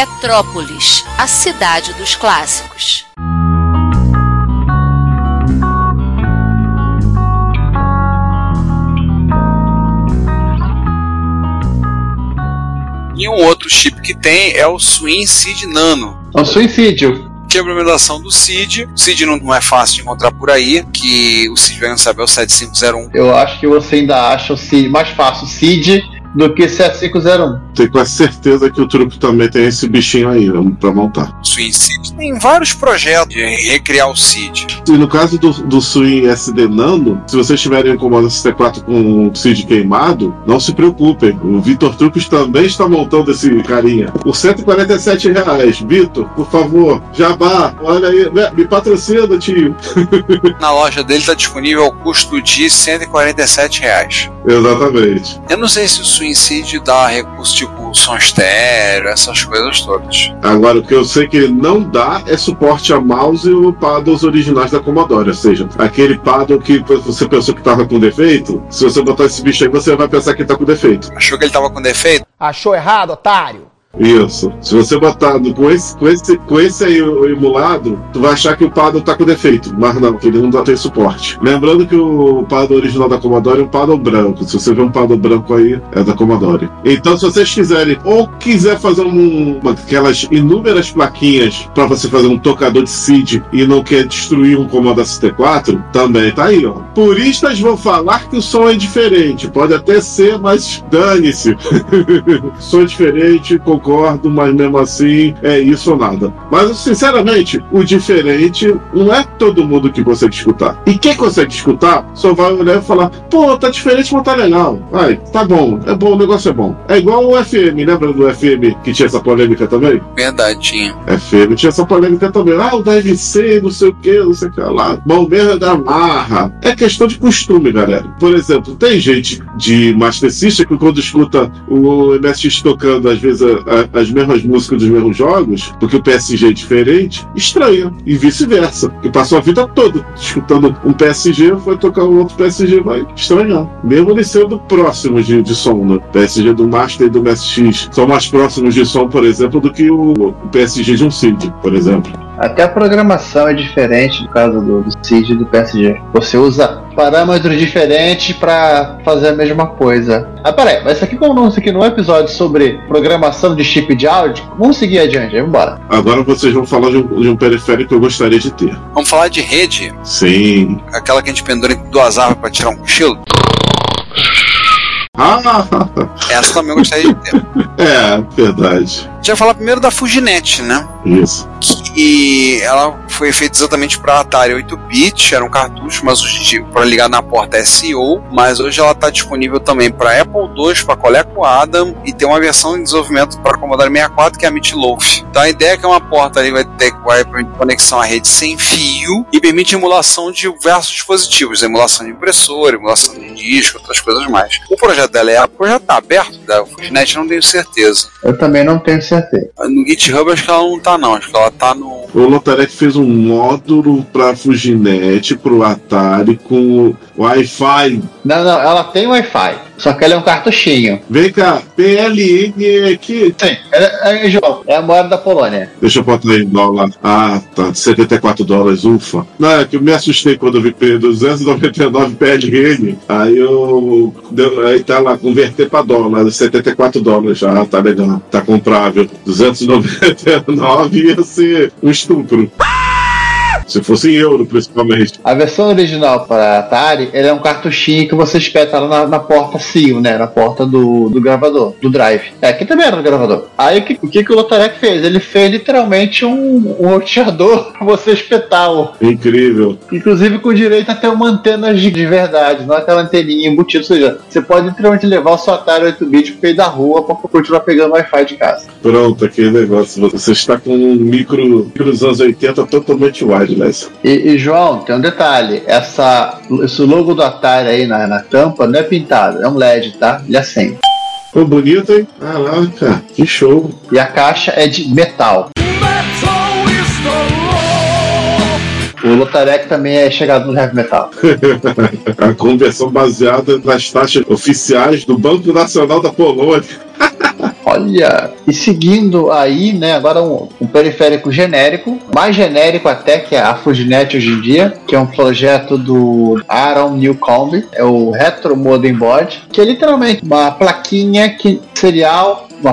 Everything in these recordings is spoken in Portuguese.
Retrópolis, a cidade dos clássicos. E um outro chip que tem é o Swing Seed Nano. É o suicídio. Que é a implementação do SID. O SID não, não é fácil de encontrar por aí, que o SID vai saber é o 7501. Eu acho que você ainda acha o CID mais fácil o CID do que 7501. Tenho quase certeza que o truque também tem esse bichinho aí pra montar. Swing Seed tem vários projetos de recriar o SID. E no caso do, do Swing SD Nano, se vocês tiverem um comando ST4 com o SID queimado, não se preocupem. O Vitor Truques também está montando esse carinha. Por 147 reais. Vitor, por favor, jabá, olha aí, me- me patrocina, tio. Na loja dele está disponível ao custo de 147 reais. Exatamente. Eu não sei se o Swing Seed dá recurso tipo som estéreo, essas coisas todas. Agora, o que eu sei que ele não dá é suporte a mouse e o paddles originais da Commodore. Ou seja, aquele paddle que você pensou que estava com defeito, se você botar esse bicho aí, você vai pensar que está com defeito. Achou que ele tava com defeito? Achou errado, otário? Isso. Se você botar com esse, com esse, com esse aí o- emulado, tu vai achar que o paddle tá com defeito. Mas não, ele não dá tem suporte. Lembrando que o paddle original da Commodore é um paddle branco. Se você vê um paddle branco aí, é da Commodore. Então, se vocês quiserem, ou quiser fazer um, uma, aquelas inúmeras plaquinhas para você fazer um tocador de seed e não quer destruir um comando ST4, também tá aí, ó. Puristas vão falar que o som é diferente. Pode até ser, mas dane-se. som diferente, concordo, mas mesmo assim é isso ou nada. Mas sinceramente, o diferente não é todo mundo que consegue escutar. E quem consegue escutar só vai olhar e falar: pô, tá diferente, mas tá legal. Ai, tá bom, é bom, o negócio é bom. É igual o FM, lembra do FM que tinha essa polêmica também? Verdade, tinha. FM tinha essa polêmica também. Ah, o da não sei o que, não sei o que lá. Bom mesmo é da marra. É questão de costume, galera. Por exemplo, tem gente de Master System que quando escuta o MSX tocando, às vezes, as mesmas músicas dos mesmos jogos, porque o PSG é diferente, estranha. E vice-versa. Que passou a vida toda escutando um PSG, foi tocar um outro PSG, vai estranhar. Mesmo eles sendo próximos de, de som, né? PSG do Master e do MSX são mais próximos de som, por exemplo, do que o, o PSG de um CID, por exemplo. Até a programação é diferente no caso do, do CID e do PSG. Você usa parâmetros diferentes para fazer a mesma coisa. Ah, peraí, mas isso aqui como não, isso aqui não é um episódio sobre programação de chip de áudio? Vamos seguir adiante, vamos embora. Agora vocês vão falar de um, de um periférico que eu gostaria de ter. Vamos falar de rede, Sim. aquela que a gente pendura em duas árvores pra tirar um cochilo. Ah, Essa também eu gostaria de ter. é, verdade. Vai falar primeiro da Fujinet, né? Isso. Que ela foi feita exatamente para Atari 8-bit, era um cartucho, mas hoje para ligar na porta SEO, mas hoje ela está disponível também para Apple II, para Coleco Adam e tem uma versão em desenvolvimento para Commodore 64 que é a Meatloaf. Então a ideia é que uma porta ali vai ter vai permitir conexão à rede sem fio e permite emulação de diversos dispositivos, emulação de impressora, emulação de disco, outras coisas mais. O projeto dela é o projeto está aberto da Fujinet, não tenho certeza. Eu também não tenho certeza. No GitHub acho que ela não tá não, acho que ela tá no O Lotarek fez um módulo para Fujinet, pro Atari, com Wi-Fi. Não, não, ela tem Wi-Fi, só que ela é um cartuchinho. Vem cá, PLN aqui. Sim, é, é, João, é a moeda da Polônia. Deixa eu botar aí em dólar. Ah, tá. 74 dólares, ufa. Não, é que eu me assustei quando eu vi P 299 PLN. Aí eu. Aí tá lá, converter pra dólar, 74 dólares. Ah, tá legal. Tá comprável. 299 ia ser um estupro. Se fosse em euro, principalmente. A versão original para Atari, ele é um cartuchinho que você espeta lá na, na porta CIO, né? Na porta do, do gravador, do drive. É, aqui também era no gravador. Aí o que, o que, que o Lotarek fez? Ele fez literalmente um, um roteador pra você espetar o. Incrível. Inclusive com direito a ter uma antena de, de verdade, não aquela anteninha embutida. Ou seja, você pode literalmente levar o seu Atari 8-bit pro meio da rua pra continuar pegando Wi-Fi de casa. Pronto, aquele negócio. Você está com um micro, micro dos anos 80 totalmente E, e, João, tem um detalhe: essa, esse logo do Atari aí na, na tampa não é pintado, é um LED, tá? Ele acende. Ficou bonito, hein? Ah lá, cara, que show. E a caixa é de metal. O Lotarek também é chegado no heavy metal. a conversão baseada nas taxas oficiais do Banco Nacional da Polônia. Olha, e seguindo aí, né, agora um, um, periférico genérico, mais genérico até que a Fujinet hoje em dia, que é um projeto do Aaron Newcomb, é o Retro Modem Board, que é literalmente uma plaquinha que serial, uma,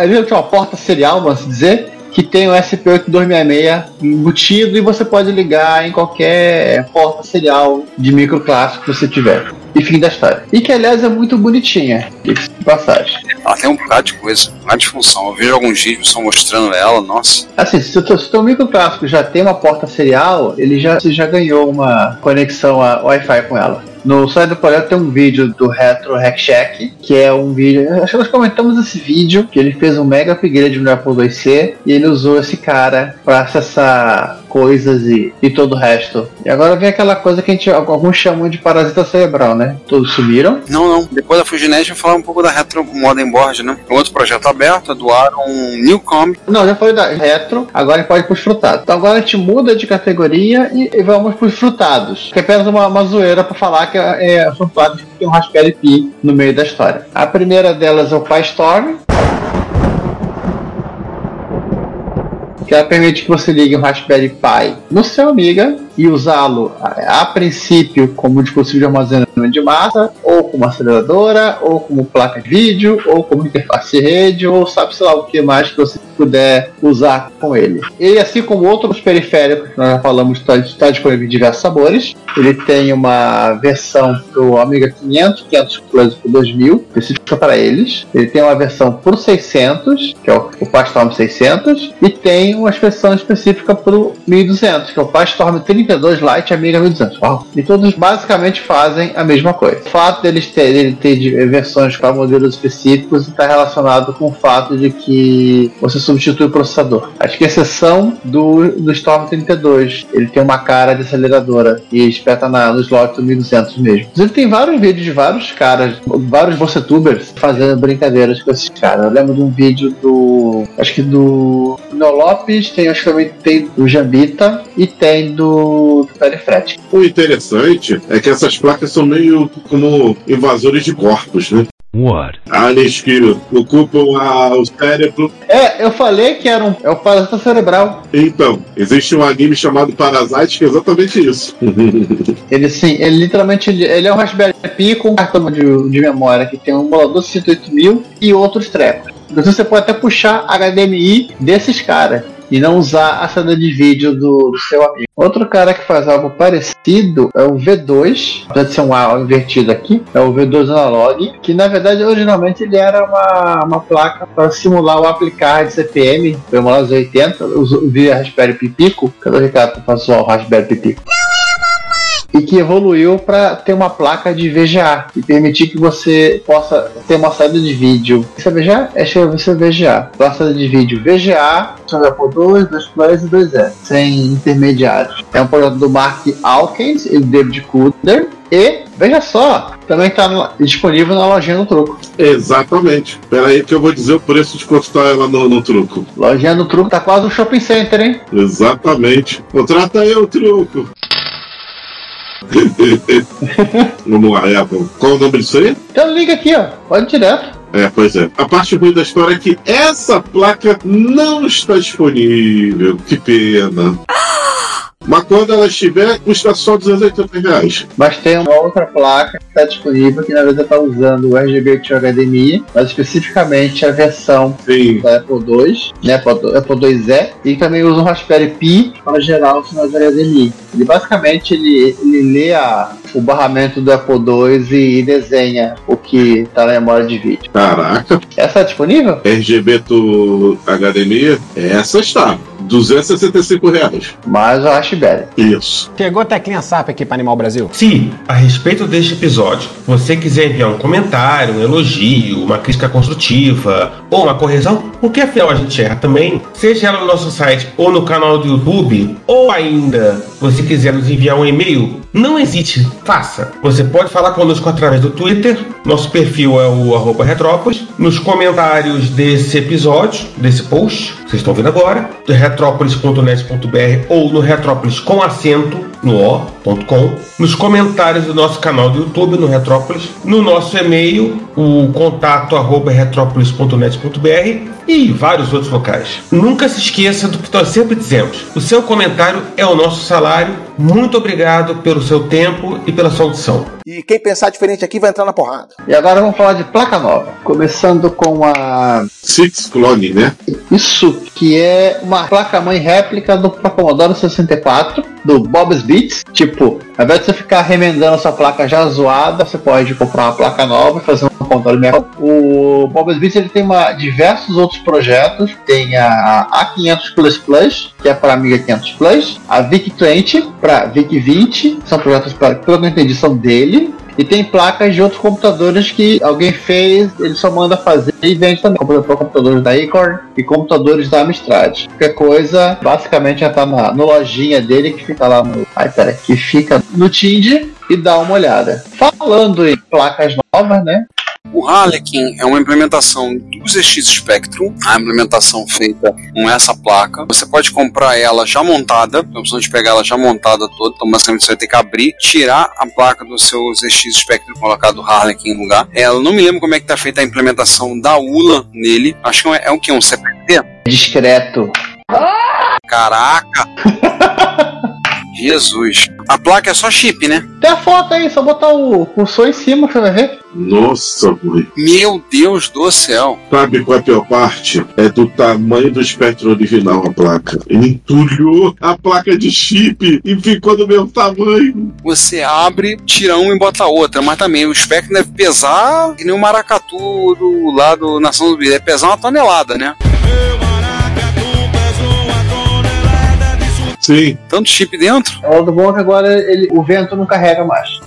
é uma porta serial, vamos dizer, que tem o SP8266 embutido e você pode ligar em qualquer porta serial de microclássico que você tiver. E fim da história. E que, aliás, é muito bonitinha, de passagem. Ela tem um bocado de coisa, um bocado de função. Eu vejo alguns vídeos só mostrando ela, nossa. Assim, se o teu, se teu microclássico já tem uma porta serial, ele já, já ganhou uma conexão a Wi-Fi com ela. No site do projeto tem um vídeo do Retro Hack Shack, que é um vídeo. Acho que nós comentamos esse vídeo, que ele fez um mega upgrade no Apple IIc e ele usou esse cara para acessar coisas e, e todo o resto. E agora vem aquela coisa que a gente, alguns chamam de parasita cerebral, né? Todos sumiram. Não, não. Depois da Fujinet, eu falar um pouco da Retro Modern Board, né? Um outro projeto aberto, doaram um Newcom. Não, já foi da Retro, agora a gente pode ir pros frutados. Então agora a gente muda de categoria e, e vamos pros frutados. Que é apenas uma, uma zoeira para falar que é, é frutados que tem um Raspberry Pi no meio da história. A primeira delas é o PyStorm. Que ela permite que você ligue um Raspberry Pi no seu Amiga e usá-lo a, princípio como dispositivo de armazenamento de massa, ou como aceleradora, ou como placa de vídeo, ou como interface de rede, ou sabe sei lá o que mais que você puder usar com ele. E assim como outros periféricos que nós já falamos, está, está disponível em diversos sabores. Ele tem uma versão para o Amiga 500, 500 Plus para 2000, específica para eles. Ele tem uma versão para o 600, que é o, o Pastorm 600, e tem uma versão específica para o 1200, que é o Pastorm 30 32 Lite e Amiga 1200. Uau. E todos basicamente fazem a mesma coisa. O fato deles terem ter versões para modelos específicos está relacionado com o fato de que você substitui o processador. Acho que exceção do, do Storm 32. Ele tem uma cara de aceleradora e espeta na, no slot do 1200 mesmo. Ele tem vários vídeos de vários caras, vários vocetubers fazendo brincadeiras com esses caras. Eu lembro de um vídeo do. Acho que do Neo Lopes, tem, acho que também tem do Jambita e tem do do, periférico. O interessante é que essas placas são meio como invasores de corpos, né? What? Aliens que ocupam a, o cérebro. É, eu falei que era um, é o parasita cerebral. Então, existe um anime chamado Parasite que é exatamente isso. ele sim, ele literalmente ele, é um Raspberry Pi com um cartão de, de memória que tem um emulador 108.000 e outros trecos. Então você pode até puxar HDMI desses caras e não usar a saída de vídeo do, do, seu amigo. Outro cara que faz algo parecido é o V2, apesar de ser um A invertido aqui, é o V2 Analog, que na verdade originalmente ele era uma, uma placa para simular o aplicar de CPM, foi uma 80, via Raspberry Pi Pico, cadê o Ricardo fazer o Raspberry Pi Pico? E que evoluiu para ter uma placa de VGA e permitir que você possa ter uma saída de vídeo. Isso é VGA? É você é VGA. Placa de vídeo VGA, por 2, 2 Plus e 2 S, sem intermediários. É um projeto do Mark Alkins e David Kuder. E, veja só, também está disponível na lojinha do truco. Exatamente. Espera aí que eu vou dizer o preço de quanto ela no, no, truco. Lojinha do truco tá quase um shopping center, hein? Exatamente. Contrata aí o truco. Vamos lá, Apple. Qual o nome disso aí? Então liga aqui, ó. Pode direto. É, pois é. A parte ruim da história é que essa placa não está disponível. Que pena. Mas quando ela estiver, custa só 280 reais. Mas tem uma outra placa que está disponível que na verdade está usando o RGB de HDMI, mas especificamente a versão Sim. da Apple II, né, Apple Apple IIe, e também usa um Raspberry Pi para gerar o sinal de HDMI. Ele basicamente ele, ele lê a, o barramento do Apple II e, desenha o que está na memória de vídeo. Caraca. Essa é disponível? RGB do HDMI, essa está. 265 reais. Mas o Raspberry. Isso. Chegou a teclinha SAP aqui para Animal Brasil. Se, a respeito deste episódio, você quiser enviar um comentário, um elogio, uma crítica construtiva ou uma correção, porque afinal a gente erra também, seja ela no nosso site ou no canal do YouTube, ou ainda você quiser nos enviar um e-mail, não hesite, faça. Você pode falar conosco através do Twitter, nosso perfil é o arroba Retrópolis, nos comentários desse episódio, desse post, vocês estão vendo agora, retrópolis.net.br ou no Retrópolis com acento no o.com, nos comentários do nosso canal do YouTube no Retrópolis, no nosso e-mail, o contato arroba retrópolis.net.br e vários outros locais. Nunca se esqueça do que nós sempre dizemos: o seu comentário é o nosso salário. Muito obrigado pelo seu tempo e pela sua audição. E quem pensar diferente aqui vai entrar na porrada. E agora vamos falar de placa nova. Começando com a. Six Clone, né? Isso, que é uma placa-mãe réplica do Commodore 64, do Bob's Beats. Tipo, ao invés de você ficar remendando essa placa já zoada, você pode comprar uma placa nova e fazer um Commodore 64. O Bob's Beats ele tem uma, diversos outros projetos. Tem a A500 Plus Plus, que é para Amiga 500 Plus. A VIC-20 para VIC-20. São projetos, para, pelo que eu entendi, são dele. E tem placas de outros computadores que alguém fez, ele só manda fazer e vende também. Computadores da Acorn e computadores da Amstrad. Qualquer coisa, basicamente já tá na no lojinha dele que fica lá no. Ai, pera, que fica no Tind e dá uma olhada. Falando em placas novas, né? O Harlequin é uma implementação do ZX Spectrum, a implementação feita com essa placa. Você pode comprar ela já montada, tem a opção de pegar ela já montada toda, então basicamente você vai ter que abrir, tirar a placa do seu ZX Spectrum e colocar do Harlequin no lugar. Ela não me lembro como é que tá feita a implementação da ULA nele. Acho que é, é o que? Um CPT? Discreto. Caraca! Jesus. A placa é só chip, né? Tem a foto aí, só botar o cursor em cima, você vai ver. Nossa, mãe. Meu Deus do céu. Sabe qual é a pior parte? É do tamanho do espectro original a placa. Ele entulhou a placa de chip e ficou do mesmo tamanho. Você abre, tira uma e bota outra, mas também o espectro deve pesar que nem o maracatu do lado Nação do Deve pesar uma tonelada, né? Sim. Tanto chip dentro. O lado bom é que agora ele, o vento não carrega mais.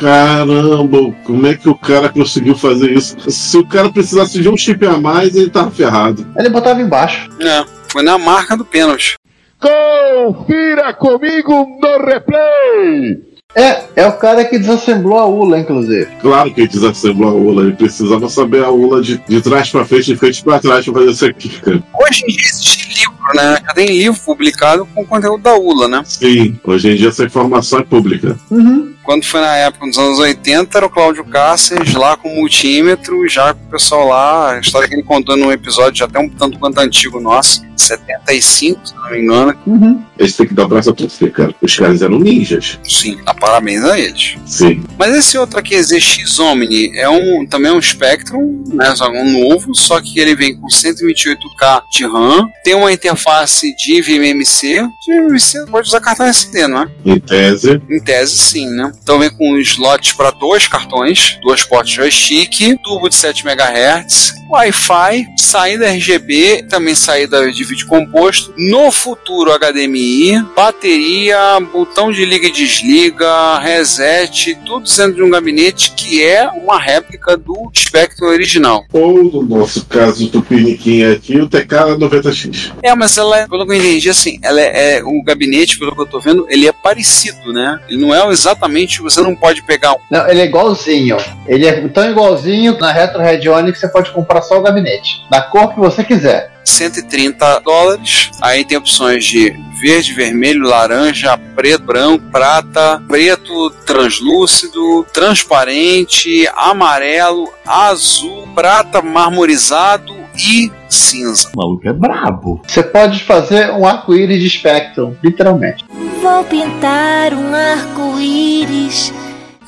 Caramba, como é que o cara conseguiu fazer isso? Se o cara precisasse de um chip a mais, ele tava ferrado. Ele botava embaixo. É, foi na marca do pênalti. Confira comigo no replay! É, é o cara que desassemblou a ULA, inclusive. Claro que ele desassemblou a ULA, ele precisava saber a ULA de, de trás pra frente, de frente pra trás pra fazer isso aqui, cara. Hoje em dia existe livro, né? Já tem livro publicado com conteúdo da ULA, né? Sim, hoje em dia essa informação é pública. Uhum. Quando foi na época dos anos 80, era o Cláudio Cáceres lá com multímetro, já com o pessoal lá, a história que ele contou num episódio já até um tanto quanto antigo nosso, 75, se não me engano. Uhum. Eles têm que dar o braço a torcer, cara. Os caras eram ninjas. Sim, dá parabéns a eles. Sim. Mas esse outro aqui, ZX Omni, é um, também um Spectrum, né, só um novo, só que ele vem com 128K de RAM, tem uma interface de VMMC, de VMMC pode usar cartão SD, não é? Em tese, Em tese, sim, né? Então vem com slots para dois cartões, duas portas joystick, turbo de 7 MHz, Wi-Fi, saída RGB, também saída de vídeo composto, no futuro HDMI, bateria, botão de liga e desliga, reset, tudo dentro de um gabinete que é uma réplica do Spectrum original. ou no nosso caso do Piniquim aqui, o TK90X. É, mas ela, é- pelo que eu entendi, assim, ela é, é o gabinete, pelo que eu tô vendo, ele é parecido, né? Ele não é exatamente, você não pode pegar um Não, ele é igualzinho. Ele é tão igualzinho na Retro Radionic que você pode comprar só o gabinete. Da cor que você quiser. 130 dólares. Aí tem opções de verde, vermelho, laranja, preto, branco, prata, preto translúcido, transparente, amarelo, azul, prata marmorizado e cinza. O maluco é brabo. Você pode fazer um arco-íris de Spectrum, literalmente. Vou pintar um arco-íris.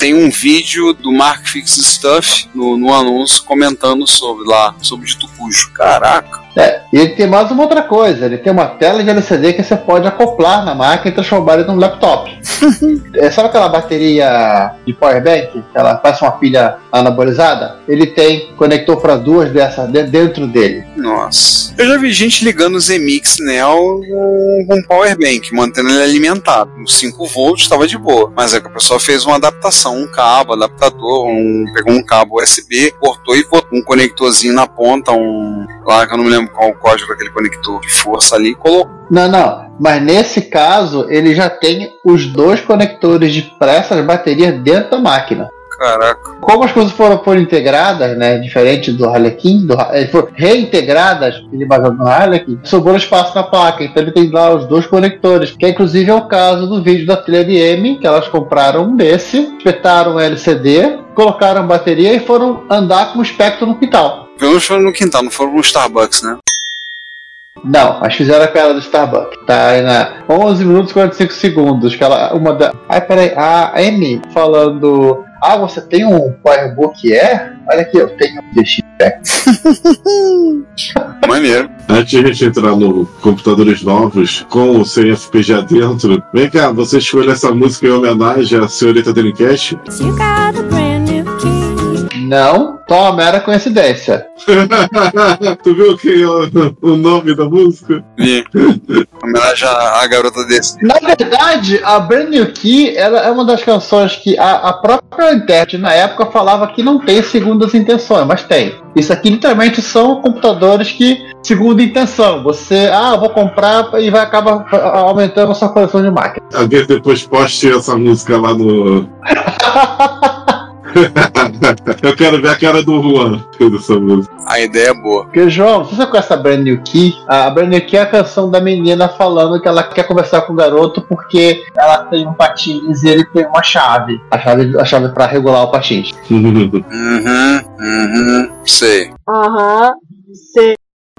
Tem um vídeo do Mark Fix Stuff no, no anúncio comentando sobre lá, sobre o dito cujo. Caraca. É, e ele tem mais uma outra coisa, ele tem uma tela de LCD que você pode acoplar na máquina e transformar ele num laptop. é, sabe aquela bateria de powerbank, que ela parece uma pilha anabolizada? Ele tem conector para duas dessas de- dentro dele. Nossa. Eu já vi gente ligando o Zemix Neo com, com power bank, mantendo ele alimentado. Uns 5 volts estava de boa. Mas é que a pessoa fez uma adaptação, um cabo, adaptador, um, pegou um cabo USB, cortou e botou um conectorzinho na ponta, um. Lá que eu não me lembro qual o código daquele conector de força ali, colocou. Não, não. Mas nesse caso, ele já tem os dois conectores de para essas baterias dentro da máquina. Caraca. Como as coisas foram, foram integradas, né? Diferente do Harlequin, do, eh, foram reintegradas, ele baseado no Harlequin, sobrou espaço na placa. Então ele tem lá os dois conectores, que inclusive é o caso do vídeo da trilha M, que elas compraram um desse, espetaram o LCD, colocaram bateria e foram andar com o espectro no quintal. Pelo menos foram no quintal, não foram no Starbucks, né? Não, mas fizeram a cara do Starbucks. Tá aí na 11 minutos e 45 segundos. Que ela, uma da. Ai, peraí, a Amy falando. Ah, você tem um Powerbook Air? Olha aqui, eu tenho um DX Maneiro. Antes de a gente entrar no computadores novos com sem FPGA dentro, vem cá, você escolhe essa música em homenagem à senhorita Dreamcast? You got Não, só uma mera coincidência. tu viu que o, o nome da música? Vi. Homenagem à, garota desse. Na verdade, a Brand New Key ela é uma das canções que a, a própria intérprete na época falava que não tem segundas intenções, mas tem. Isso aqui literalmente são computadores que, segunda intenção, você, ah, eu vou comprar e vai acabar ah, aumentando a sua coleção de máquinas. Alguém depois poste essa música lá no. Eu quero ver a cara do Juan música. A ideia é boa. Porque, João, você sabe com essa Brand New Key? A Brand New Key é a canção da menina falando que ela quer conversar com o garoto porque ela tem um patins e ele tem uma chave. A chave, a chave para regular o patins. Uhum, uhum, sei. Aham, sei.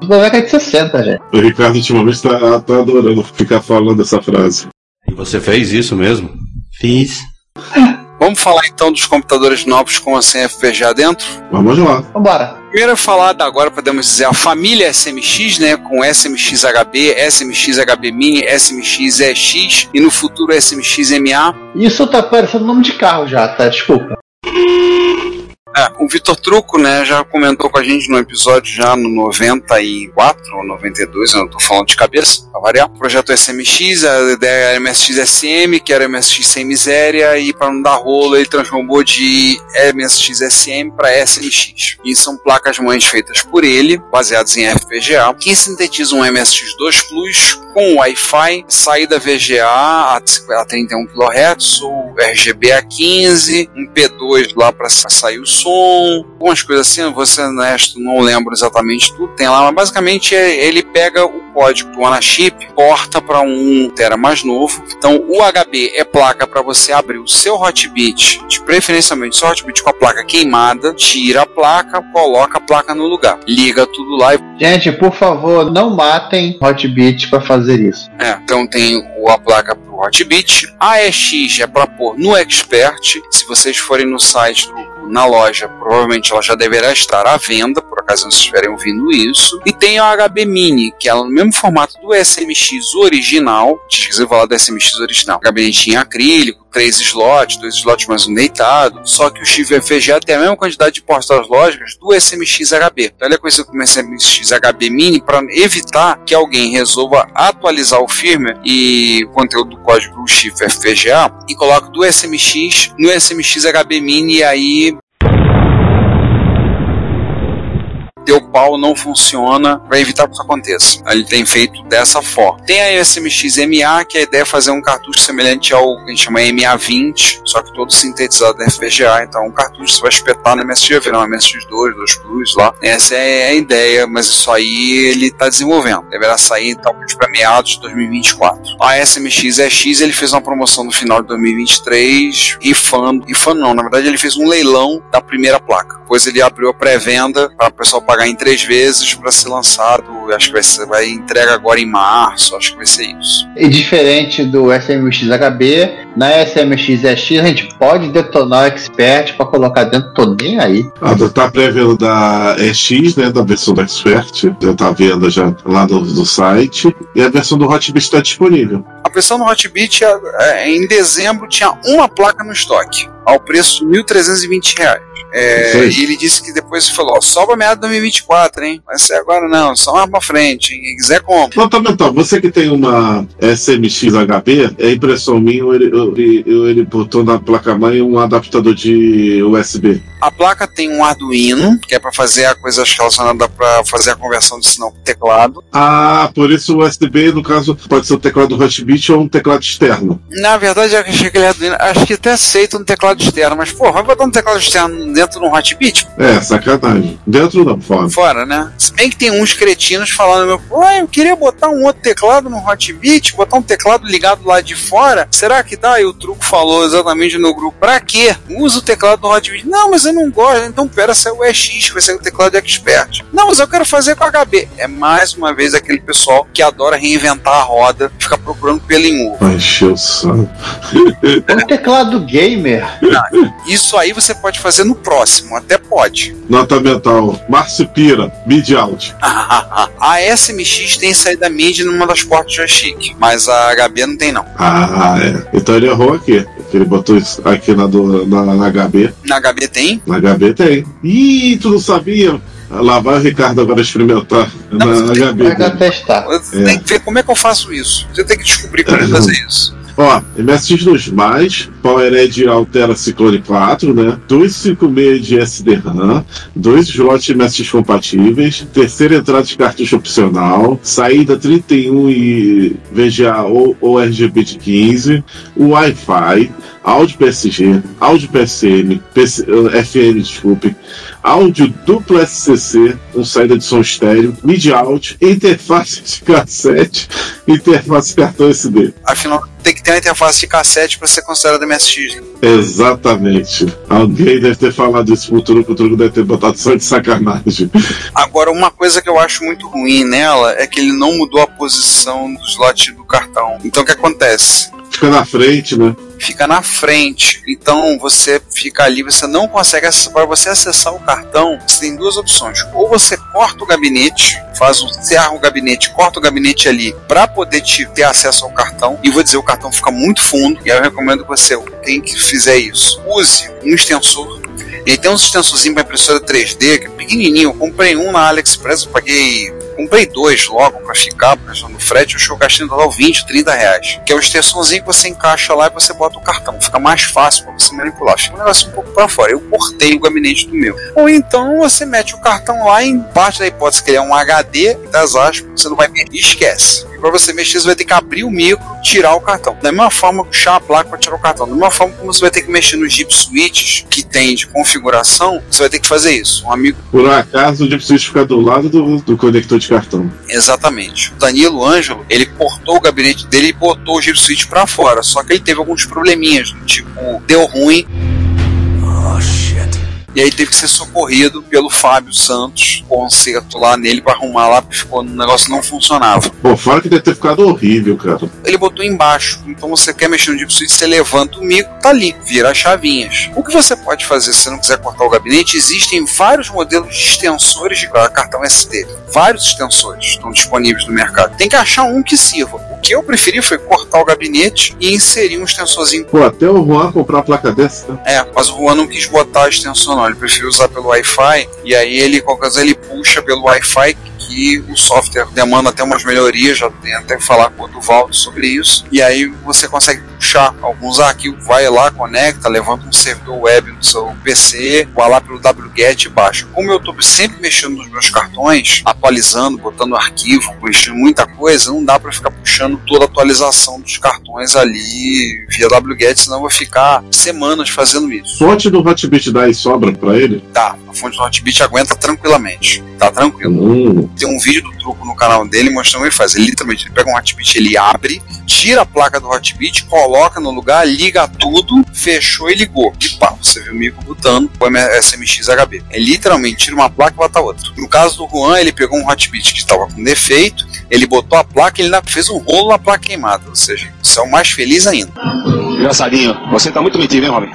Da década de 60, gente. O Ricardo ultimamente tá, tá adorando ficar falando essa frase. E você fez isso mesmo? Fiz. Vamos falar então dos computadores novos com a sem FPGA dentro? Vamos lá. Vambora. Primeiro falar da agora podemos dizer a família SMX, né, com SMX HB, SMX HB Mini, SMX EX e no futuro SMX MA. Isso tá parecendo nome de carro já, tá? Desculpa. É, o Vitor Truco, né, já comentou com a gente no episódio já no 94 ou 92, eu não tô falando de cabeça, pra variar. O projeto SMX, a ideia era MSX SM, que era MSX sem miséria, e para não dar rolo, ele transformou de MSX SM para SMX. E são placas-mães feitas por ele, baseadas em FPGA, que sintetizam um MSX2 Plus com Wi-Fi, saída VGA a 31 kHz, ou RGB a 15, um P2 lá para sair o som, algumas coisas assim, ser honesto, não lembro exatamente tudo, tem lá, mas basicamente é- ele pega o código do Anachip, porta para um tera mais novo. Então o HB é placa para você abrir o seu hotbit, de preferencialmente seu hotbit com a placa queimada, tira a placa, coloca a placa no lugar, liga tudo lá e Gente, por favor, não matem Hotbit pra fazer isso. É, então tem o- a placa pro Hotbit. A EX é para pôr no Expert. Se vocês forem no site do na loja, provavelmente ela já deverá estar à venda, por acaso vocês estiverem ouvindo isso. E tem a HB Mini, que ela no mesmo formato do SMX original. Esqueci de falar do SMX original. HB tinha acrílico, três slots, dois slots mais um deitado. Só que o chip FPGA tem a mesma quantidade de portas lógicas do SMX HB. Então ele é conhecido como SMX HB Mini para evitar que alguém resolva atualizar o firmware e o conteúdo do código do chip FPGA e coloque do SMX no SMX HB Mini e aí deu pau, não funciona, para evitar que isso aconteça. Ele tem feito dessa forma. Tem a SMX MA, que a ideia é fazer um cartucho semelhante ao que a gente chama MA20, só que todo sintetizado em FPGA. Então, um cartucho você vai espetar no MSX, virar um MSX2, 2 Plus lá. Essa é a ideia, mas isso aí ele está desenvolvendo. Deverá sair talvez para meados de 2024. A SMX EX ele fez uma promoção no final de 2023, rifando, rifando não, na verdade ele fez um leilão da primeira placa. Depois ele abriu a pré-venda para o pessoal pagar em três vezes para ser lançado. Acho que vai ser, vai entrega agora em março. Acho que vai ser isso. E diferente do SMX-HB, na SMX-EX a gente pode detonar o Expert pra colocar dentro, tô nem aí. Ah, tá pré-venda da EX, né? Da versão da Expert. Já tá à venda já lá no, no site. E a versão do Hotbit está disponível. A versão do Hotbit, é, é, em dezembro, tinha uma placa no estoque, ao preço de 1.320 reais. É, e ele disse que depois falou: ó, só pra meados de 2024, hein? Vai ser agora não, só mais frente. Quem quiser, compra. Nota mental, você que tem uma SMX HB, é impressão minha, ele, ele, ele botou na placa-mãe um adaptador de USB. A placa tem um Arduino, que é pra fazer a coisa relacionada pra fazer a conversão de sinal pro teclado. Ah, por isso o USB, no caso, pode ser um teclado Hotbit ou um teclado externo. Na verdade, eu achei que ele é Arduino, acho que até aceita um teclado externo, mas pô, vai botar um teclado externo dentro de um Hotbit? É, sacanagem. Dentro não, fora. Fora, né? Se bem que tem uns cretinos falando, meu, ué, eu queria botar um outro teclado no Hotbit, botar um teclado ligado lá de fora. Será que dá? E o truco falou exatamente no grupo: pra quê? Usa o teclado do Hotbit. Não, mas eu não gosto. Então pera, sai o EX, vai ser o teclado expert. Não, mas eu quero fazer com HB. É mais uma vez aquele pessoal que adora reinventar a roda, fica procurando pelo em ovo. Encher o. Um teclado gamer. Não, isso aí você pode fazer no próximo, até pode. Nota mental, Márcio Pira, mid out. a SMX tem saída MIDI numa das portas joystick, mas a HB não tem não. Ah, é. Então ele errou aqui. Ele botou isso aqui na, do, na, na HB. Na HB tem? Na HB tem. Ih, tu não sabia? Lá vai o Ricardo agora experimentar na HB. Vai testar. Você É. tem que ver como é que eu faço isso. Você tem que descobrir como fazer isso. Ó, MSX dos mais, PowerEdge Altera Ciclone 4, né? 256 de SD-RAM, dois slots MSX compatíveis, terceira entrada de cartucho opcional, saída 31 e VGA ou, ou RGB de 15, o Wi-Fi, áudio PSG, áudio PSM, PC, FM, desculpe, áudio duplo SCC, com saída de som estéreo, MIDI out, interface de cassete, interface de cartão SD. Afinal, tem que ter uma interface de cassete para ser considerada MSX. né? Exatamente. Alguém deve ter falado isso pro Truco, o Truco deve ter botado só de sacanagem. Agora, uma coisa que eu acho muito ruim nela é que ele não mudou a posição do slot do cartão. Então, o que acontece? Fica na frente, né? Fica na frente. Então, você fica ali, você não consegue acessar. Para você acessar o cartão, você tem duas opções. Ou você corta o gabinete, faz um cerra o gabinete, corta o gabinete ali para poder te, ter acesso ao cartão. E vou dizer, o cartão fica muito fundo. E eu recomendo que você, quem que fizer isso, use um extensor ele tem um extensorzinho para impressora 3D, que é pequenininho. Eu comprei um na AliExpress, eu paguei. Comprei dois logo para ficar, por questão do frete. Eu achei o gastinho total 20, 30 reais. Que é o extensorzinho que você encaixa lá e você bota o cartão. Fica mais fácil para você manipular. Fica um negócio um pouco para fora. Eu cortei o gabinete do meu. Ou então você mete o cartão lá em parte da hipótese que ele é um HD, das aspas, você não vai mexer. Esquece. Para você mexer, você vai ter que abrir o micro, tirar o cartão. Da mesma forma, puxar a placa para tirar o cartão. Da mesma forma como você vai ter que mexer nos Jeep switches que tem de configuração, você vai ter que fazer isso. Um amigo Por acaso, o Deep Switch fica do lado do, do conector de cartão. Exatamente. O Danilo Ângelo, ele cortou o gabinete dele e botou o Jeep Switch pra fora. Só que ele teve alguns probleminhas, tipo, deu ruim. E aí teve que ser socorrido pelo Fábio Santos, conserto lá nele pra arrumar lá, porque ficou, o negócio não funcionava. Bom, fora que deve ter ficado horrível, cara. Ele botou embaixo. Então você quer mexer no Deep você levanta o micro, tá ali, vira as chavinhas. O que você pode fazer se você não quiser cortar o gabinete? Existem vários modelos de extensores de cartão SD. Vários extensores estão disponíveis no mercado. Tem que achar um que sirva. O que eu preferi foi cortar o gabinete e inserir um extensorzinho. Pô, até o Juan comprar uma placa dessa, né? É, mas o Juan não quis botar a extensão não, ele preferiu usar pelo Wi-Fi e aí ele, qualquer coisa, ele puxa pelo Wi-Fi que o software demanda até umas melhorias, já tem até falar com o Duvaldo sobre isso, e aí você consegue puxar alguns arquivos, vai lá, conecta, levanta um servidor web no seu PC, vai lá pelo wget e baixa. Como eu estou sempre mexendo nos meus cartões, atualizando, botando arquivo, mexendo muita coisa, não dá para ficar puxando toda a atualização dos cartões ali via wget, senão eu vou ficar semanas fazendo isso. Fonte do Hotbit dá e sobra pra ele? Tá, a fonte do Hotbit aguenta tranquilamente. Tá tranquilo. Hum. Tem um vídeo do truco no canal dele mostrando como ele faz. Ele literalmente ele pega um Hotbit, ele abre, tira a placa do Hotbit, coloca coloca no lugar, liga tudo, fechou e ligou. E pá, você vê o micro botando o SMX HB. É literalmente tira uma placa e bota outra. No caso do Juan, ele pegou um hotbit que estava com defeito, ele botou a placa e ele fez um rolo na placa queimada. Ou seja, isso é o mais feliz ainda. Engraçadinho. Você tá muito metido, hein, Robin?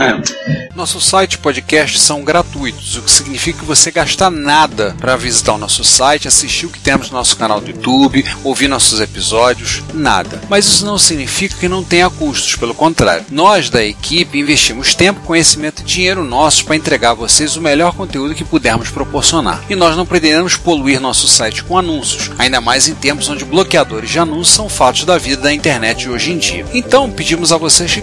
Nosso site e podcast são gratuitos, o que significa que você gasta nada para visitar o nosso site, assistir o que temos no nosso canal do YouTube, ouvir nossos episódios, nada. Mas isso não significa que não tenha custos, pelo contrário. Nós da equipe investimos tempo, conhecimento e dinheiro nossos para entregar a vocês o melhor conteúdo que pudermos proporcionar. E nós não pretendemos poluir nosso site com anúncios, ainda mais em tempos onde bloqueadores de anúncios são fatos da vida da internet hoje em dia. Então, pedimos a vocês que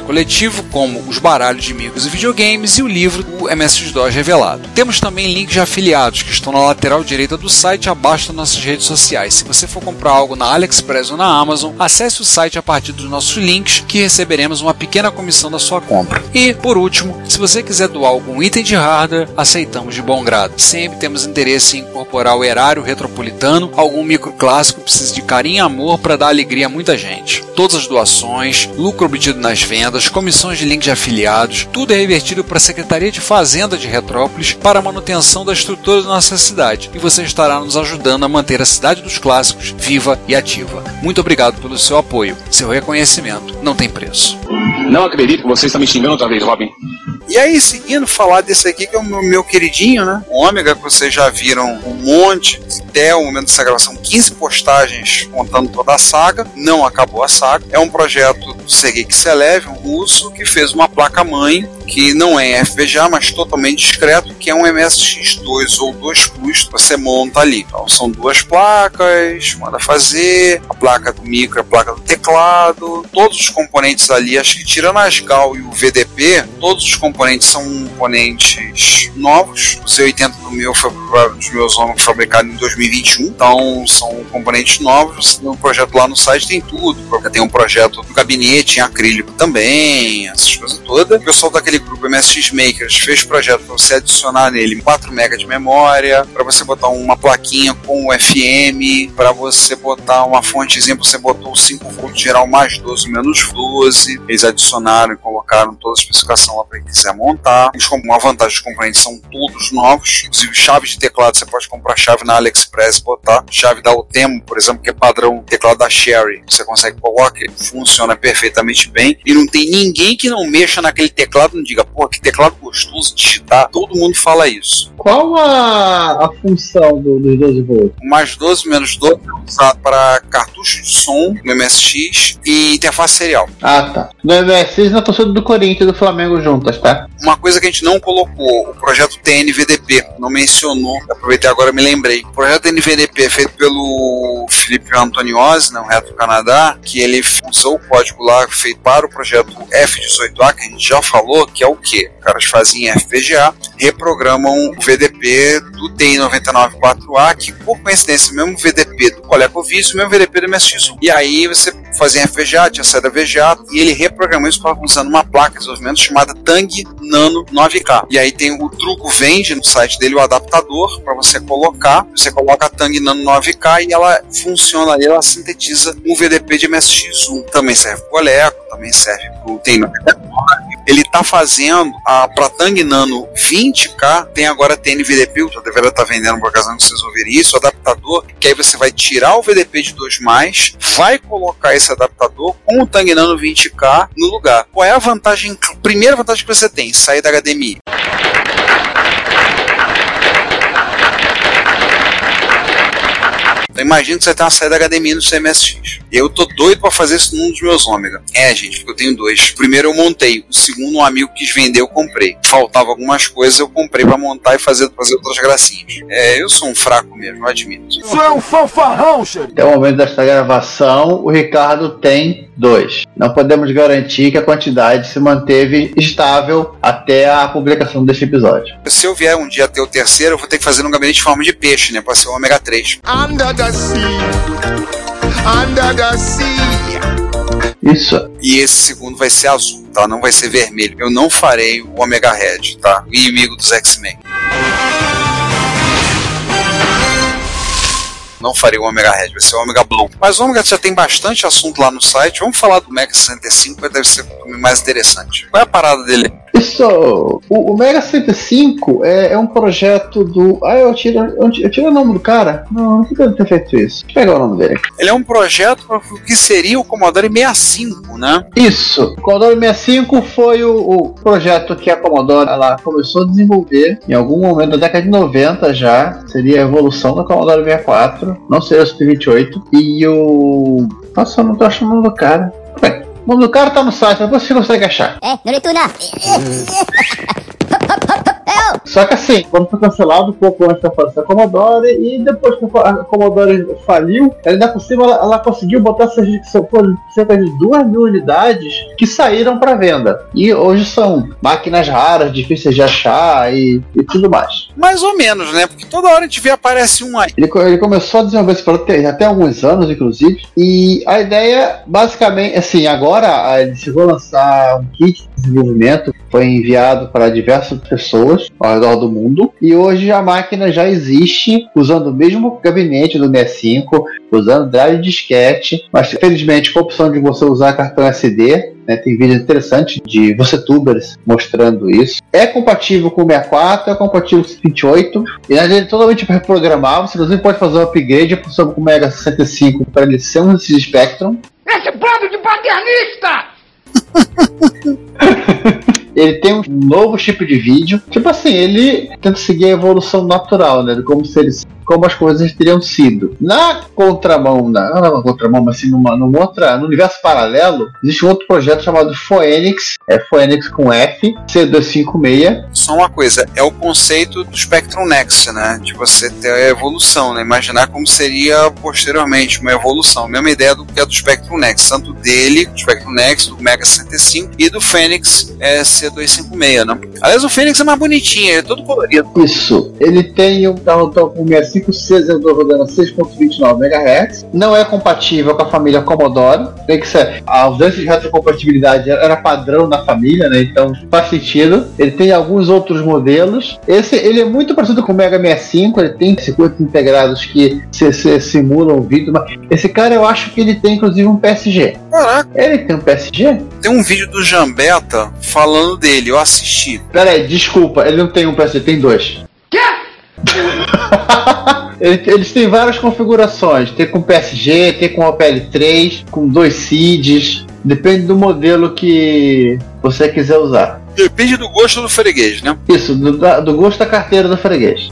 coletivo, como os baralhos de amigos e videogames e o livro do MSX2 revelado. Temos também links de afiliados que estão na lateral direita do site abaixo das nossas redes sociais. Se você for comprar algo na AliExpress ou na Amazon, acesse o site a partir dos nossos links que receberemos uma pequena comissão da sua compra. E, por último, se você quiser doar algum item de hardware, aceitamos de bom grado. Sempre temos interesse em incorporar o erário retropolitano, algum micro clássico precisa de carinho e amor para dar alegria a muita gente. Todas as doações, lucro obtido nas vendas, comissões de link de afiliados, tudo é revertido para a Secretaria de Fazenda de Retrópolis para a manutenção da estrutura da nossa cidade. E você estará nos ajudando a manter a cidade dos clássicos viva e ativa. Muito obrigado pelo seu apoio. Seu reconhecimento não tem preço. Não acredito que você está me xingando outra vez, Robin. E aí, seguindo, falar desse aqui que é o meu, meu queridinho, né? O Ômega, que vocês já viram um monte, até o momento dessa gravação, 15 postagens contando toda a saga. Não acabou a saga. É um projeto Sergei Kiselev, um russo, que fez uma placa-mãe que não é FPGA, mas totalmente discreto, que é um MSX2 ou 2 Plus, você monta ali. Então são duas placas, manda fazer, a placa do micro, a placa do teclado, todos os componentes ali, acho que tirando a SGAL e o VDP, todos os componentes são componentes novos. O Z80 do meu foi dos meus homens fabricado em 2021, então são componentes novos. No projeto lá no site tem tudo. Tem um projeto do gabinete em acrílico também, essas coisas todas. O pessoal daquele grupo MSX Makers fez projeto para você adicionar nele 4 MB de memória, para você botar uma plaquinha com o FM, para você botar uma fontezinha, você botou 5 volts geral mais 12 menos 12. Eles adicionaram e colocaram toda a especificação lá para quem quiser montar. Eles, como uma vantagem, os componentes são todos novos, inclusive chaves de teclado, você pode comprar chave na AliExpress e botar. Chave da Utemo, por exemplo, que é padrão teclado da Sherry, você consegue colocar, funciona perfeitamente bem e não tem ninguém que não mexa naquele teclado não diga, pô, que teclado gostoso de digitar. Todo mundo fala isso. Qual a, a função do, dos 12 volts? O mais 12 menos 12 é usado para cartucho de som no MSX e interface serial. Ah, tá. No MSX na torcida do Corinthians e do Flamengo juntas, tá? Uma coisa que a gente não colocou, o projeto TNVDP, não mencionou, aproveitei agora me lembrei. O projeto TNVDP é feito pelo Felipe Antoniozzi, no Retro Canadá, que ele usou o código lá feito para o projeto F18A, que a gente já falou, que é o que? Os caras fazem FPGA, reprogramam o VDP do TI-994A, que por coincidência, mesmo VDP do ColecoVision, mesmo VDP do MSX1. E aí você fazia FPGA, tinha saída VGA, e ele reprogramou isso usando uma placa de desenvolvimento chamada Tang Nano 9K. E aí tem o Truco vende no site dele o adaptador para você colocar, você coloca a Tang Nano 9K e ela funciona ali, ela sintetiza um VDP de MSX1. Também serve para o Coleco, também serve para o TI-994, Ele tá fazendo a pra Tang Nano 20K, tem agora TNVDP, eu deveria estar vendendo por ocasião que vocês ouvirem isso, adaptador, que aí você vai tirar o VDP de 2+, vai colocar esse adaptador com o Tang Nano 20K no lugar. Qual é a vantagem, primeira vantagem que você tem? Sair da HDMI. Então imagina que você tem uma saída HDMI no seu MSX. Eu tô doido pra fazer isso num dos meus ômega. É, gente, porque eu tenho dois. O primeiro eu montei, o segundo um amigo quis vender, eu comprei. Faltava algumas coisas, eu comprei pra montar e fazer, fazer outras gracinhas. É, eu sou um fraco mesmo, eu admito. Isso é um fanfarrão, xerife. Até o momento desta gravação, o Ricardo tem dois. Não podemos garantir que a quantidade se manteve estável até a publicação deste episódio. Se eu vier um dia ter o terceiro, eu vou ter que fazer num gabinete de forma de peixe, né? Pra ser o ômega 3. Under the sea. Under the sea. Isso. E esse segundo vai ser azul, tá? Não vai ser vermelho. Eu não farei o Omega Red, tá? O inimigo dos X-Men. Não farei o Omega Red, vai ser o Omega Blue. Mas o Omega já tem bastante assunto lá no site. Vamos falar do Mega 65, deve ser mais interessante. Qual é a parada dele? Isso, o, o Mega 105 é, é um projeto do. Ah, eu tiro, eu tiro, eu tiro o nome do cara? Não, não fica ter feito isso. Deixa eu pegar o nome dele. Ele é um projeto que seria o Commodore 65, né? Isso. O Commodore 65 foi o, o projeto que a Commodore ela começou a desenvolver em algum momento da década de 90 já. Seria a evolução da Commodore 64, não seria o 128. E o. Nossa, eu não tô achando o nome do cara. Bem, o nome do cara tá no site, depois você consegue achar. É, Noretuna. Só que assim, quando foi cancelado um pouco antes da fase da Commodore e depois que a Commodore faliu, ainda por cima ela, ela conseguiu botar cerca cerca de 2 mil unidades que saíram para venda. E hoje são máquinas raras, difíceis de achar e, e tudo mais. Mais ou menos, né? Porque toda hora a gente vê aparece um aí. Ele, ele começou a desenvolver esse produto tem até alguns anos, inclusive. E a ideia, basicamente, assim, agora ele chegou a lançar um kit de desenvolvimento, foi enviado para diversas pessoas ao redor do mundo. E hoje a máquina já existe, usando o mesmo gabinete do 65, usando drive disquete, mas felizmente com a opção de você usar cartão SD. né, tem vídeo interessante de você tubers mostrando isso. É compatível com o 64, é compatível com o 28. E ele é totalmente reprogramável. Você inclusive pode fazer um upgrade para o Mega 65 para ele ser um desses Spectrum. Esse bando de paternista! Ele tem um novo chip de vídeo. Tipo assim, ele tenta seguir a evolução natural, né? Como se eles. Como as coisas teriam sido. Na contramão, na, não na contramão, mas assim, numa, numa outra, no universo paralelo, existe um outro projeto chamado Phoenix, é Phoenix com F, C256. Só uma coisa, é o conceito do Spectrum Next, né? De você ter a evolução, né? Imaginar como seria posteriormente uma evolução. Mesma ideia do que é do Spectrum Next, tanto dele, do Spectrum Next, do Mega 65 e do Fênix é, C256, né? Aliás, o Fênix é mais bonitinho, é todo colorido. Isso. Ele tem um com 65C rodando a 6.29 MHz. Não é compatível com a família Commodore. Tem que ser. A ausência de retrocompatibilidade era padrão na família, né? Então faz sentido. Ele tem alguns outros modelos. Esse ele é muito parecido com o Mega 65. Ele tem circuitos integrados que se, se simulam o vídeo. Mas esse cara eu acho que ele tem inclusive um PSG. Caraca, Ele tem um PSG? tem um vídeo do Jambeta falando dele, eu assisti. Pera aí, desculpa, ele não tem um PSG, tem dois. Ele- Eles têm várias configurações. Tem com PSG, tem com OPL3, com dois CIDs. Depende do modelo que você quiser usar. Depende do gosto do freguês, né? Isso, do, do gosto da carteira do freguês.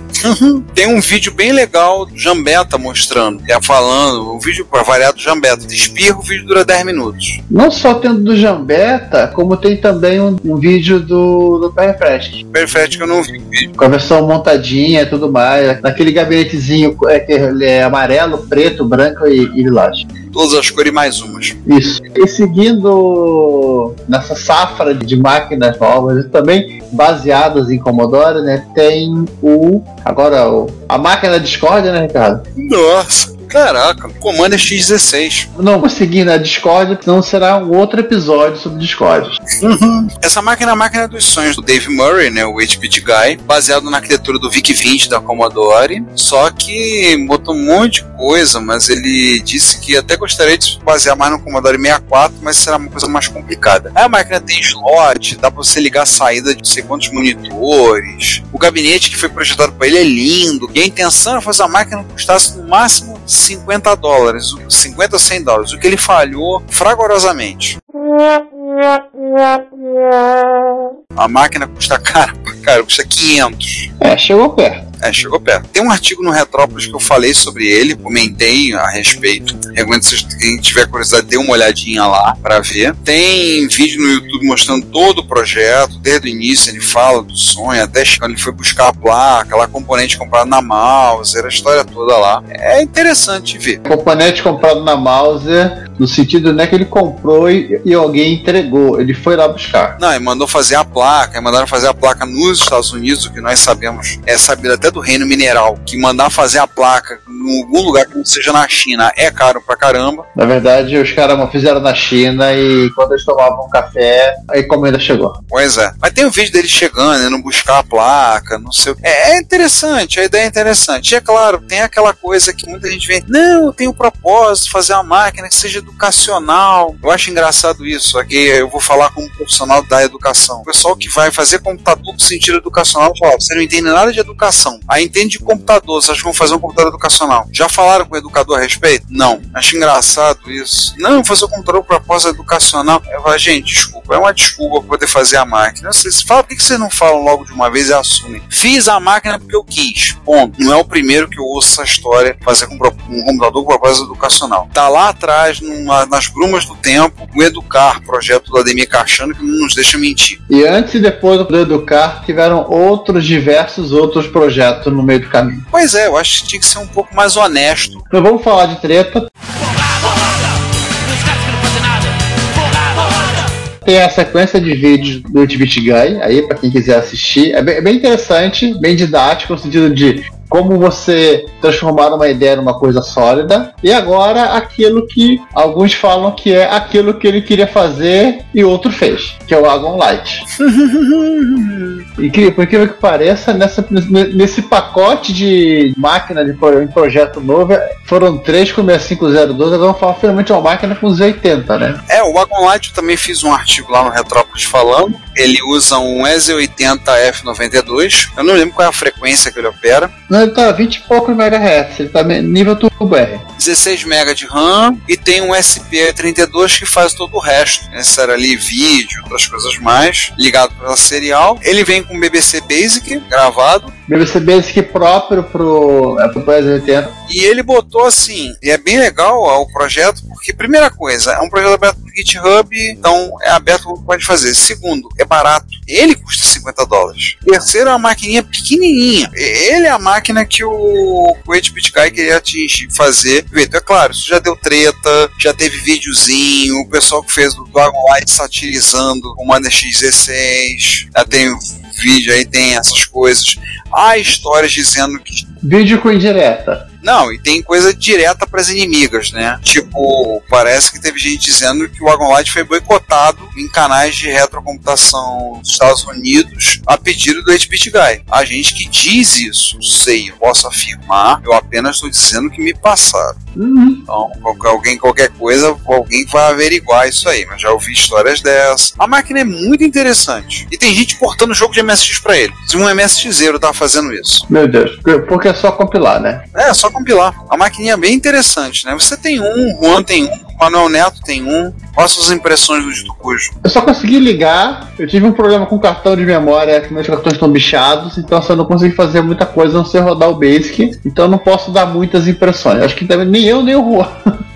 Tem um vídeo bem legal do Jambeta mostrando, é falando, um vídeo para variar do Jambeta. De espirro, o vídeo dura 10 minutos. Não só tendo do Jambeta, como tem também um, um vídeo do, do Perfect. Perfeito que eu não vi. Com a versão montadinha e tudo mais. Naquele gabinetezinho é, que ele é amarelo, preto, branco e, e lilás. Todas as cores mais umas. Isso. E seguindo nessa safra de máquinas novas, e também baseadas em Commodore, né? Tem o. Agora, o, a máquina Discord, né, Ricardo? Nossa! Caraca, Commander X16. Não consegui na Discord, senão será um outro episódio sobre Discord. Uhum. Essa máquina é a máquina dos sonhos do Dave Murray, né, o 8-bit guy, baseado na arquitetura do VIC-20 da Commodore, só que botou um monte de coisa, mas ele disse que até gostaria de se basear mais no Commodore 64, mas será uma coisa mais complicada. A máquina tem slot, dá pra você ligar a saída de não sei quantos monitores, o gabinete que foi projetado para ele é lindo, e a intenção era fazer a máquina que custasse no máximo 50 dólares, 50 ou 100 dólares, o que ele falhou fragorosamente. A máquina custa caro pra cara, custa 500. É, chegou perto. É, chegou perto. Tem um artigo no Retrópolis que eu falei sobre ele, comentei a respeito. Recomendo se quem tiver curiosidade, dê uma olhadinha lá para ver. Tem vídeo no YouTube mostrando todo o projeto, desde o início ele fala do sonho, até quando ele foi buscar a placa, lá componente comprado na Mauser, a história toda lá. É interessante ver. Componente comprado na Mauser, no sentido não é que ele comprou e, e alguém entregou, ele foi lá buscar. Não, ele mandou fazer a placa, e mandaram fazer a placa nos Estados Unidos, o que nós sabemos é sabido até do reino mineral, que mandar fazer a placa em algum lugar que não seja na China é caro pra caramba. Na verdade, os caras fizeram na China e quando eles tomavam café, a encomenda chegou. Pois é. Mas tem o vídeo dele chegando, indo buscar a placa, não sei o que. É, é interessante, a ideia é interessante. E é claro, tem aquela coisa que muita gente vê, não, eu tenho um propósito de fazer uma máquina que seja educacional. Eu acho engraçado isso, aqui eu vou falar como profissional da educação. O pessoal que vai fazer computador no sentido educacional fala, você não entende nada de educação. Aí entende de computador, você acha que vão fazer um computador educacional. Já falaram com o educador a respeito? Não. Acho engraçado isso. Não, fazer um computador com propósito educacional. Eu falo, gente, desculpa, é uma desculpa poder fazer a máquina. Vocês falam, por que vocês não falam logo de uma vez e assumem? Fiz a máquina porque eu quis. Ponto. Não é o primeiro que eu ouço essa história, fazer com um computador com propósito educacional. Tá lá atrás, numa, nas brumas do tempo, o Educar, projeto do Ademir Cachano, que não nos deixa mentir. E antes e depois do Educar, tiveram outros diversos outros projetos no meio do caminho. Pois é, eu acho que tinha que ser um pouco mais honesto. Então vamos falar de treta. Tem a sequência de vídeos do 8-Bit Guy, aí para quem quiser assistir. É bem, é bem interessante, bem didático, no sentido de como você transformar uma ideia numa coisa sólida e agora aquilo que alguns falam que é aquilo que ele queria fazer e outro fez, que é o Agon Light. e que, por incrível que pareça, nessa, nesse pacote de máquina de projeto novo, foram três com 6502, agora vamos falar finalmente uma máquina com os 80, né? É, o Agon Light eu também fiz um artigo lá no Retrópolis falando. Ele usa um EZ80F92. Eu não lembro qual é a frequência que ele opera. Não, ele tá 20 e poucos MHz, ele tá nível Turbo R. 16 MB de RAM e tem um SP32 que faz todo o resto. Necessário ali vídeo, outras coisas mais, ligado pela serial. Ele vem com BBC Basic gravado. BBC Basic próprio pro, é, pro EZ80. E ele botou assim, e é bem legal ó, o projeto, porque primeira coisa, é um projeto aberto no GitHub, então é aberto pode fazer. Segundo, é barato. Ele custa 50 dólares. Terceiro, é uma maquininha pequenininha. Ele é a máquina que o, 8-Bit Guy queria atingir, fazer. É claro, isso já deu treta, já teve videozinho, o pessoal que fez o Dragon Light satirizando o Commander X16, já tem vídeo aí, tem essas coisas. Há histórias dizendo que Vídeo com indireta. Não, e tem coisa direta para as inimigas, né? Tipo, parece que teve gente dizendo que o Wagon Light foi boicotado em canais de retrocomputação dos Estados Unidos a pedido do 8-Bit Guy. A gente que diz isso, sei, eu posso afirmar, eu apenas estou dizendo que me passaram. Uhum. Então, qualquer, alguém, qualquer coisa, alguém vai averiguar isso aí, mas já ouvi histórias dessas. A máquina é muito interessante. E tem gente portando jogo de MSX para ele. Se um MSXero tá fazendo isso. Meu Deus, porque é só compilar, né? É, só compilar. A maquininha é bem interessante, né? Você tem um, Juan tem um, o Manuel Neto tem um. Quais as suas impressões do Dito Cujo? Eu só consegui ligar, eu tive um problema com o cartão de memória, que meus cartões estão bichados, então eu não consegui fazer muita coisa, a não sei rodar o Basic, então eu não posso dar muitas impressões. Acho que nem eu nem o Juan.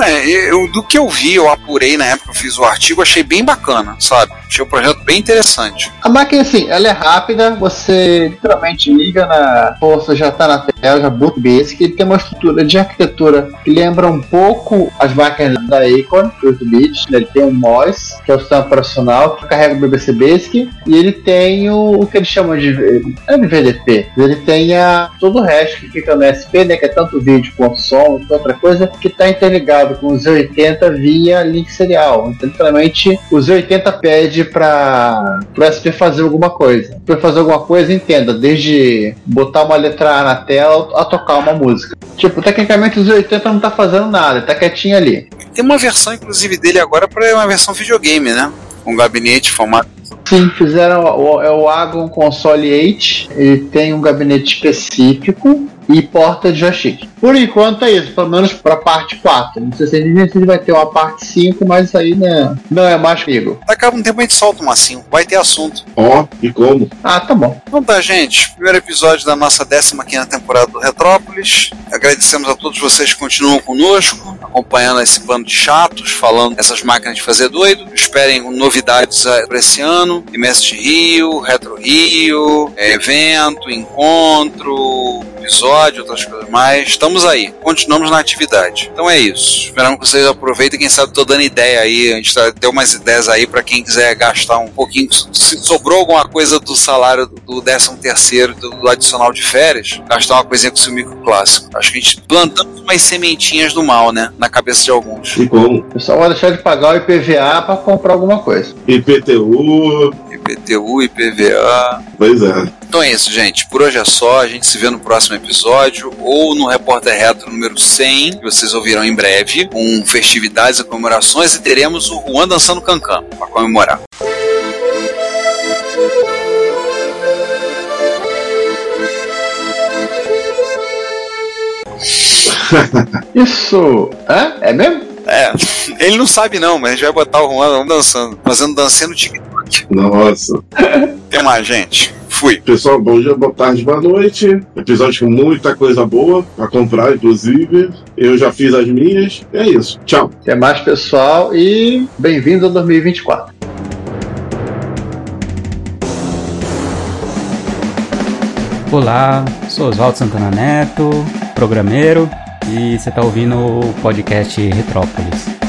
É, eu, do que eu vi, eu apurei na época eu fiz o artigo, achei bem bacana, sabe? Achei o projeto bem interessante. A máquina, assim, ela é rápida, você literalmente liga na força, já tá na tela, já boot basic, ele tem uma estrutura de arquitetura que lembra um pouco as máquinas da Acorn, 8-bit, né? ele tem um MOS, que é o sistema operacional, que carrega o BBC Basic, e ele tem o, o que eles chamam de, não é ele tem a, todo o resto que fica no SP, né, que é tanto vídeo quanto som, quanto outra coisa, que está interligado com o Z80 via link serial. Então, literalmente, o Z80 pede para o SP fazer alguma coisa. Para fazer alguma coisa, entenda, desde botar uma letra A na tela a tocar uma música. Tipo, tecnicamente o Z80 não está fazendo nada, está quietinho ali. Tem uma versão, inclusive, dele agora para uma versão videogame, né? Um gabinete formato Sim, fizeram é o Agon Console 8. Ele tem um gabinete específico e porta de joystick. Por enquanto é isso, pelo menos para a parte 4. Não sei se ele vai ter uma parte 5, mas isso aí né, não é mais comigo. Daqui a um tempo a gente solta uma 5, vai ter assunto. Ó, oh, e como? Ah, tá bom. Então tá, gente. Primeiro episódio da nossa 15 temporada do Retrópolis. Agradecemos a todos vocês que continuam conosco, acompanhando esse bando de chatos, falando essas máquinas de fazer doido. Esperem novidades para esse ano. MS Rio, Retro Rio, evento, encontro, episódio, outras coisas mais. Estamos aí, continuamos na atividade. Então é isso. Esperamos que vocês aproveitem. Quem sabe tô dando ideia aí. A gente tá, deu umas ideias aí para quem quiser gastar um pouquinho. Se sobrou alguma coisa do salário do 13 terceiro, do, do, adicional de férias, gastar uma coisinha com o seu micro clássico. Acho que a gente plantamos umas sementinhas do mal, né? Na cabeça de alguns. E como? O pessoal vai deixar de pagar o IPVA para comprar alguma coisa. IPTU. IPTU, IPVA. Pois é. Então é isso, gente. Por hoje é só. A gente se vê no próximo episódio ou no Repórter Retro número 100, que vocês ouvirão em breve, com festividades e comemorações e teremos o Juan dançando cancan para comemorar. Isso. Hã? É mesmo? É, ele não sabe não, mas a gente vai botar o Juan dançando, fazendo dancinha no TikTok. Nossa. Até mais, gente. Fui. Pessoal, bom dia, boa tarde, boa noite. Episódio com muita coisa boa pra comprar, inclusive. Eu já fiz as minhas. É isso. Tchau. Até mais, pessoal, e bem-vindo a 2024. Olá, sou Oswaldo Santana Neto, programeiro, e você está ouvindo o podcast Retrópolis.